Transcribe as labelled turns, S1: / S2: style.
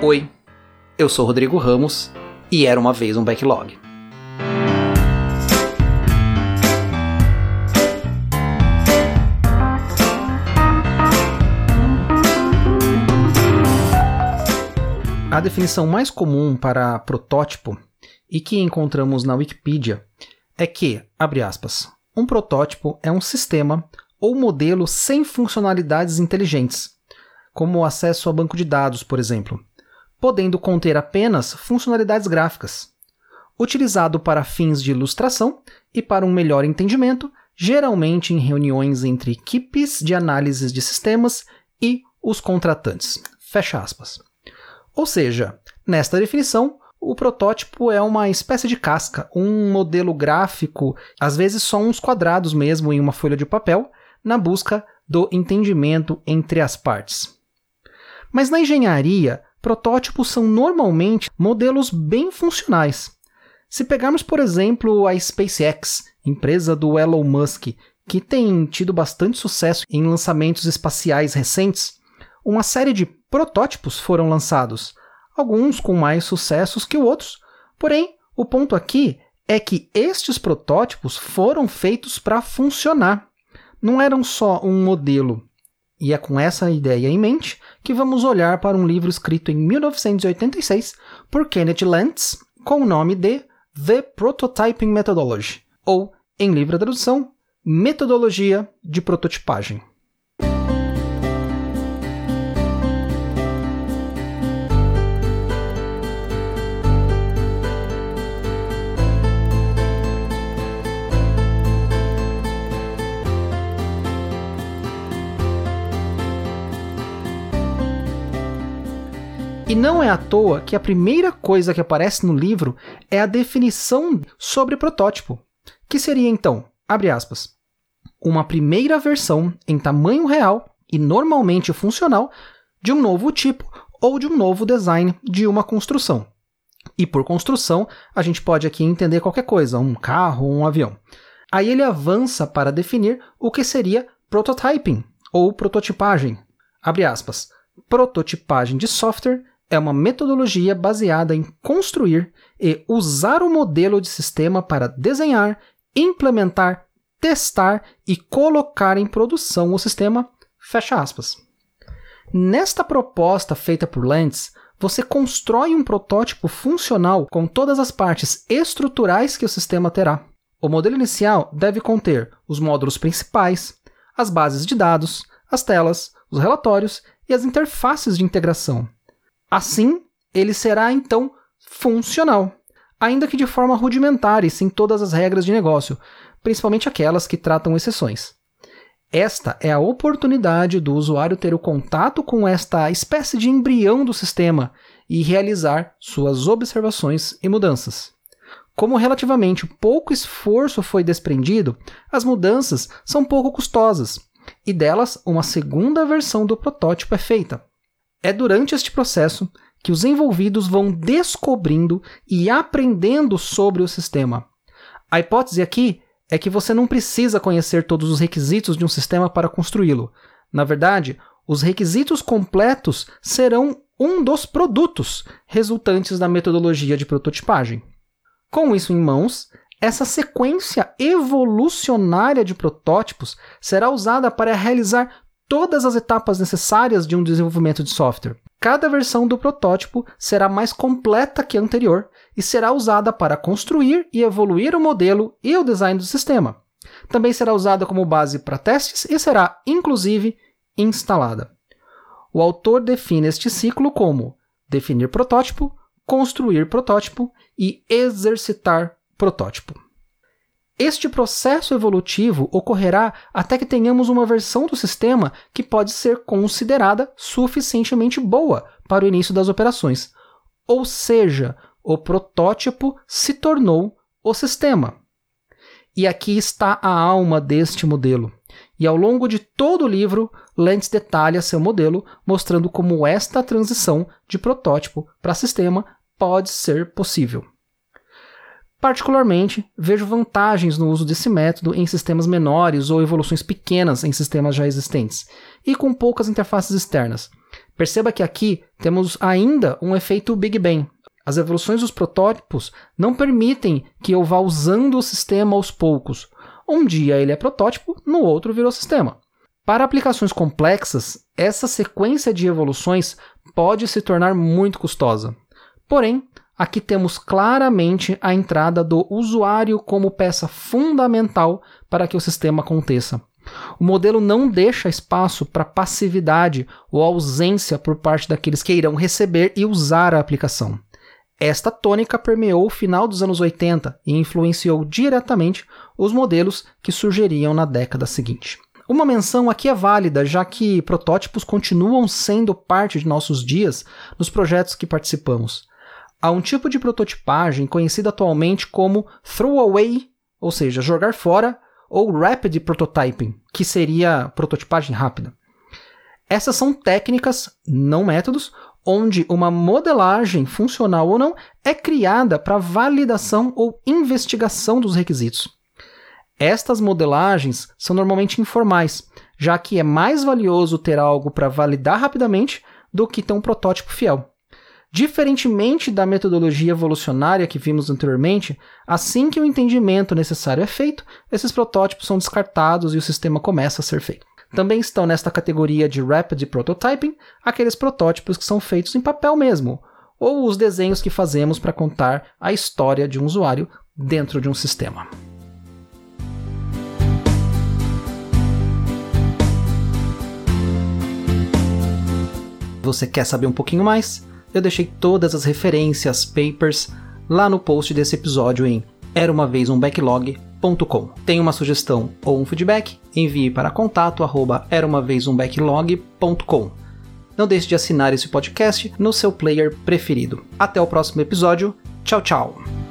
S1: Oi, eu sou Rodrigo Ramos e era uma vez um backlog. A definição mais comum para protótipo e que encontramos na Wikipedia é que, abre aspas, um protótipo é um sistema ou modelo sem funcionalidades inteligentes, como o acesso a banco de dados, por exemplo, podendo conter apenas funcionalidades gráficas. Utilizado para fins de ilustração e para um melhor entendimento, geralmente em reuniões entre equipes de análise de sistemas e os contratantes. Fecha aspas. Ou seja, nesta definição, o protótipo é uma espécie de casca, um modelo gráfico, às vezes só uns quadrados mesmo em uma folha de papel, na busca do entendimento entre as partes. Mas na engenharia, protótipos são normalmente modelos bem funcionais. Se pegarmos, por exemplo, a SpaceX, empresa do Elon Musk, que tem tido bastante sucesso em lançamentos espaciais recentes, uma série de protótipos foram lançados, alguns com mais sucessos que outros. Porém, o ponto aqui é que estes protótipos foram feitos para funcionar. Não eram só um modelo. E é com essa ideia em mente que vamos olhar para um livro escrito em 1986 por Kenneth Lantz com o nome de The Prototyping Methodology, ou, em livre tradução, Metodologia de Prototipagem. E não é à toa que a primeira coisa que aparece no livro é a definição sobre protótipo, que seria então, abre aspas, uma primeira versão em tamanho real e normalmente funcional de um novo tipo ou de um novo design de uma construção. E por construção, a gente pode aqui entender qualquer coisa, um carro um avião. Aí ele avança para definir o que seria prototyping ou prototipagem. Abre aspas. Prototipagem de software é uma metodologia baseada em construir e usar o modelo de sistema para desenhar, implementar, testar e colocar em produção o sistema. Fecha aspas. Nesta proposta feita por Lentz, você constrói um protótipo funcional com todas as partes estruturais que o sistema terá. O modelo inicial deve conter os módulos principais, as bases de dados, as telas, os relatórios e as interfaces de integração. Assim, ele será então funcional, ainda que de forma rudimentar e sem todas as regras de negócio, principalmente aquelas que tratam exceções. Esta é a oportunidade do usuário ter o contato com esta espécie de embrião do sistema e realizar suas observações e mudanças. Como relativamente pouco esforço foi desprendido, as mudanças são pouco custosas, e delas uma segunda versão do protótipo é feita. É durante este processo que os envolvidos vão descobrindo e aprendendo sobre o sistema. A hipótese aqui é que você não precisa conhecer todos os requisitos de um sistema para construí-lo. Na verdade, os requisitos completos serão um dos produtos resultantes da metodologia de prototipagem. Com isso em mãos, essa sequência evolucionária de protótipos será usada para realizar todas as etapas necessárias de um desenvolvimento de software. Cada versão do protótipo será mais completa que a anterior e será usada para construir e evoluir o modelo e o design do sistema. Também será usada como base para testes e será, inclusive, instalada. O autor define este ciclo como definir protótipo, construir protótipo e exercitar protótipo. Este processo evolutivo ocorrerá até que tenhamos uma versão do sistema que pode ser considerada suficientemente boa para o início das operações. Ou seja, o protótipo se tornou o sistema. E aqui está a alma deste modelo. E ao longo de todo o livro, Lentz detalha seu modelo, mostrando como esta transição de protótipo para sistema pode ser possível. Particularmente, vejo vantagens no uso desse método em sistemas menores ou evoluções pequenas em sistemas já existentes, e com poucas interfaces externas, Perceba que aqui temos ainda um efeito Big Bang. As evoluções dos protótipos não permitem que eu vá usando o sistema aos poucos. Um dia ele é protótipo, no outro virou sistema. Para aplicações complexas, essa sequência de evoluções pode se tornar muito custosa. Porém, aqui temos claramente a entrada do usuário como peça fundamental para que o sistema aconteça. O modelo não deixa espaço para passividade ou ausência por parte daqueles que irão receber e usar a aplicação. Esta tônica permeou o final dos anos 80 e influenciou diretamente os modelos que surgiriam na década seguinte. Uma menção aqui é válida, já que protótipos continuam sendo parte de nossos dias nos projetos que participamos. Há um tipo de prototipagem conhecido atualmente como throwaway, ou seja, jogar fora ou Rapid Prototyping, que seria prototipagem rápida. Essas são técnicas, não métodos, onde uma modelagem, funcional ou não, é criada para validação ou investigação dos requisitos. Estas modelagens são normalmente informais, já que é mais valioso ter algo para validar rapidamente do que ter um protótipo fiel. Diferentemente da metodologia evolucionária que vimos anteriormente, assim que o entendimento necessário é feito, esses protótipos são descartados e o sistema começa a ser feito. Também estão nesta categoria de Rapid Prototyping aqueles protótipos que são feitos em papel mesmo, ou os desenhos que fazemos para contar a história de um usuário dentro de um sistema. Você quer saber um pouquinho mais? Eu deixei todas as referências, papers, lá no post desse episódio em era uma vez um. Tem uma sugestão ou um feedback? Envie para contato arroba era. Não deixe de assinar esse podcast no seu player preferido. Até o próximo episódio. Tchau, tchau.